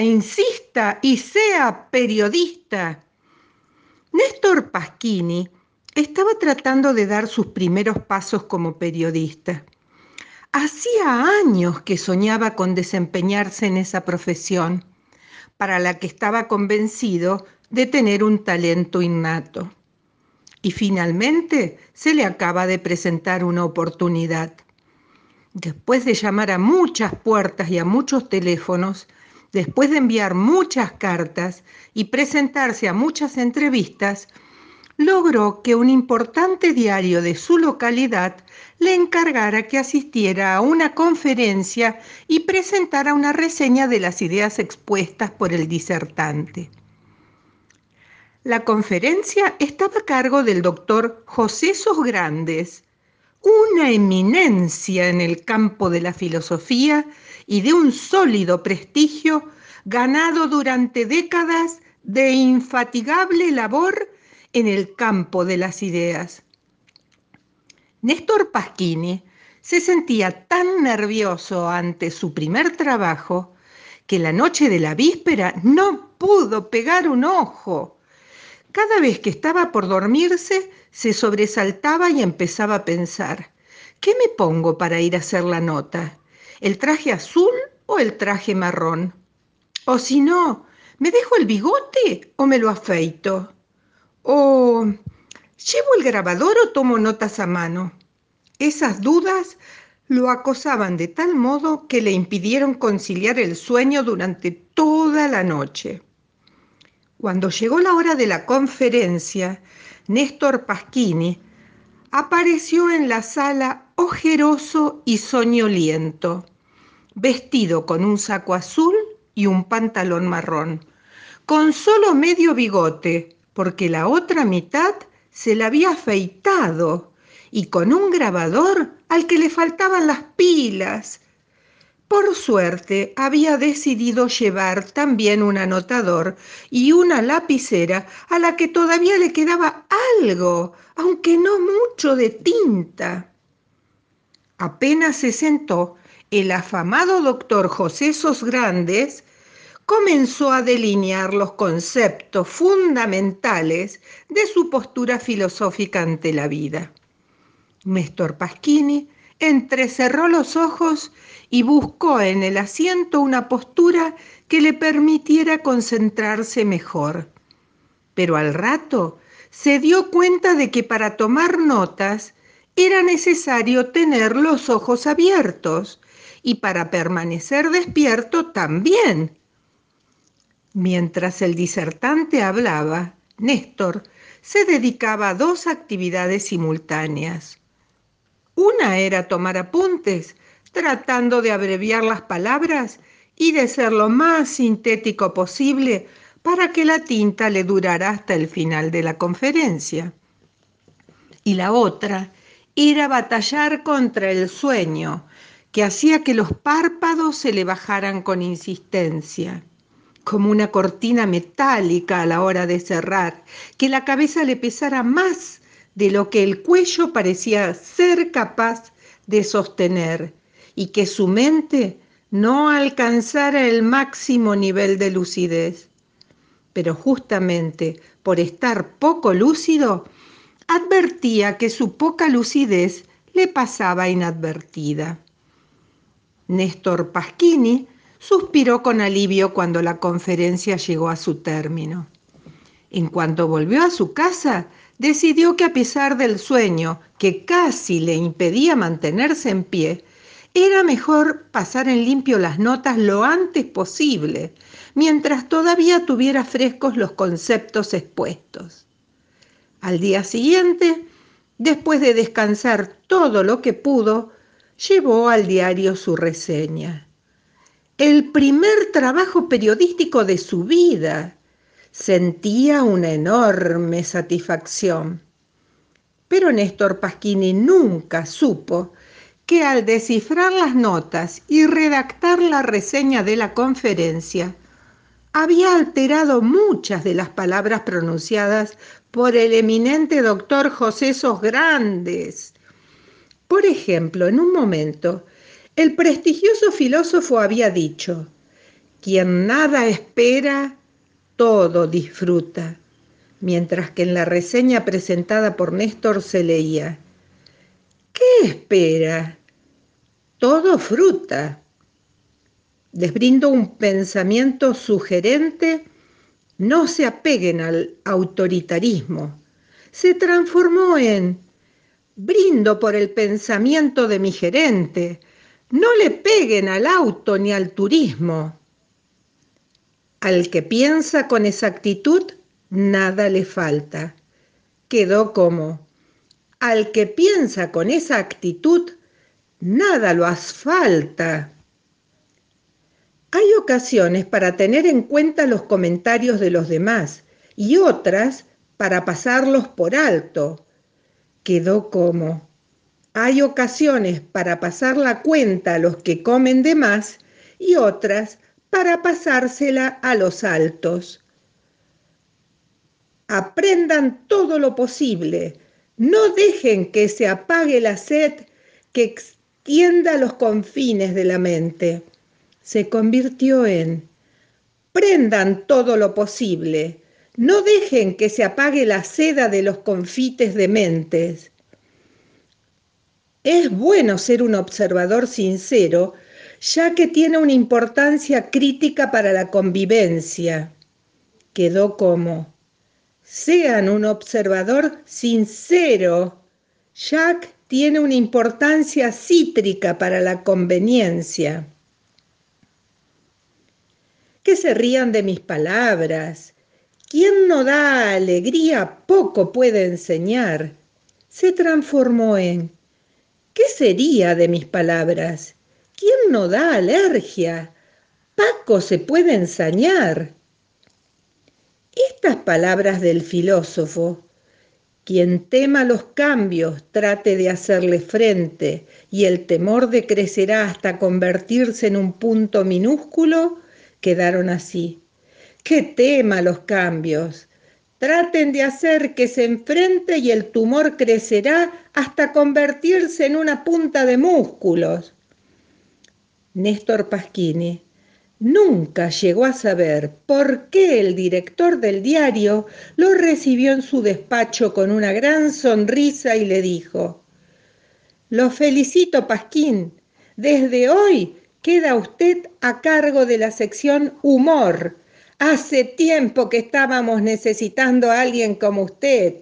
insista, y sea periodista. Néstor Pasquini estaba tratando de dar sus primeros pasos como periodista. Hacía años que soñaba con desempeñarse en esa profesión, para la que estaba convencido de tener un talento innato. Y finalmente se le acaba de presentar una oportunidad. Después de llamar a muchas puertas y a muchos teléfonos, después de enviar muchas cartas y presentarse a muchas entrevistas, logró que un importante diario de su localidad le encargara que asistiera a una conferencia y presentara una reseña de las ideas expuestas por el disertante. La conferencia estaba a cargo del doctor José Sos Grandes, una eminencia en el campo de la filosofía y de un sólido prestigio ganado durante décadas de infatigable labor en el campo de las ideas. Néstor Pasquini se sentía tan nervioso ante su primer trabajo que la noche de la víspera no pudo pegar un ojo. Cada vez que estaba por dormirse, se sobresaltaba y empezaba a pensar, ¿qué me pongo para ir a hacer la nota? ¿El traje azul o el traje marrón? O si no, ¿me dejo el bigote o me lo afeito? ¿O llevo el grabador o tomo notas a mano? Esas dudas lo acosaban de tal modo que le impidieron conciliar el sueño durante toda la noche. Cuando llegó la hora de la conferencia, Néstor Pasquini apareció en la sala ojeroso y soñoliento, vestido con un saco azul y un pantalón marrón, con solo medio bigote, porque la otra mitad se la había afeitado y con un grabador al que le faltaban las pilas. Por suerte había decidido llevar también un anotador y una lapicera a la que todavía le quedaba algo, aunque no mucho de tinta. Apenas se sentó, el afamado doctor José Sos Grandes comenzó a delinear los conceptos fundamentales de su postura filosófica ante la vida. Néstor Pasquini entrecerró los ojos y buscó en el asiento una postura que le permitiera concentrarse mejor. Pero al rato se dio cuenta de que para tomar notas era necesario tener los ojos abiertos y para permanecer despierto también Mientras el disertante hablaba, Néstor se dedicaba a dos actividades simultáneas. Una era tomar apuntes, tratando de abreviar las palabras y de ser lo más sintético posible para que la tinta le durara hasta el final de la conferencia. Y la otra era batallar contra el sueño, que hacía que los párpados se le bajaran con insistencia como una cortina metálica a la hora de cerrar, que la cabeza le pesara más de lo que el cuello parecía ser capaz de sostener y que su mente no alcanzara el máximo nivel de lucidez. Pero justamente por estar poco lúcido, advertía que su poca lucidez le pasaba inadvertida. Néstor Pasquini suspiró con alivio cuando la conferencia llegó a su término. En cuanto volvió a su casa, decidió que a pesar del sueño que casi le impedía mantenerse en pie, era mejor pasar en limpio las notas lo antes posible, mientras todavía tuviera frescos los conceptos expuestos. Al día siguiente, después de descansar todo lo que pudo, llevó al diario su reseña el primer trabajo periodístico de su vida. Sentía una enorme satisfacción. Pero Néstor Pasquini nunca supo que al descifrar las notas y redactar la reseña de la conferencia, había alterado muchas de las palabras pronunciadas por el eminente doctor José Sos Grandes. Por ejemplo, en un momento el prestigioso filósofo había dicho, Quien nada espera, todo disfruta. Mientras que en la reseña presentada por Néstor se leía, ¿qué espera? Todo fruta. Les brindo un pensamiento sugerente, no se apeguen al autoritarismo. Se transformó en, brindo por el pensamiento de mi gerente, no le peguen al auto ni al turismo. Al que piensa con exactitud, nada le falta. Quedó como, al que piensa con esa actitud, nada lo asfalta. Hay ocasiones para tener en cuenta los comentarios de los demás y otras para pasarlos por alto. Quedó como, hay ocasiones para pasar la cuenta a los que comen de más y otras para pasársela a los altos. Aprendan todo lo posible, no dejen que se apague la sed que extienda los confines de la mente. Se convirtió en, prendan todo lo posible, no dejen que se apague la seda de los confites de mentes. Es bueno ser un observador sincero ya que tiene una importancia crítica para la convivencia. Quedó como, sean un observador sincero. Jack tiene una importancia cítrica para la conveniencia. Que se rían de mis palabras. Quien no da alegría poco puede enseñar. Se transformó en, ¿qué sería de mis palabras? ¿Quién no da alergia? Paco se puede ensañar. Estas palabras del filósofo, quien tema los cambios trate de hacerle frente y el temor decrecerá hasta convertirse en un punto minúsculo, quedaron así. ¿Qué tema los cambios? Traten de hacer que se enfrente y el tumor crecerá hasta convertirse en una punta de músculos. Néstor Pasquini, nunca llegó a saber por qué el director del diario lo recibió en su despacho con una gran sonrisa y le dijo, Lo felicito, Pasquín, desde hoy queda usted a cargo de la sección Humor. Hace tiempo que estábamos necesitando a alguien como usted.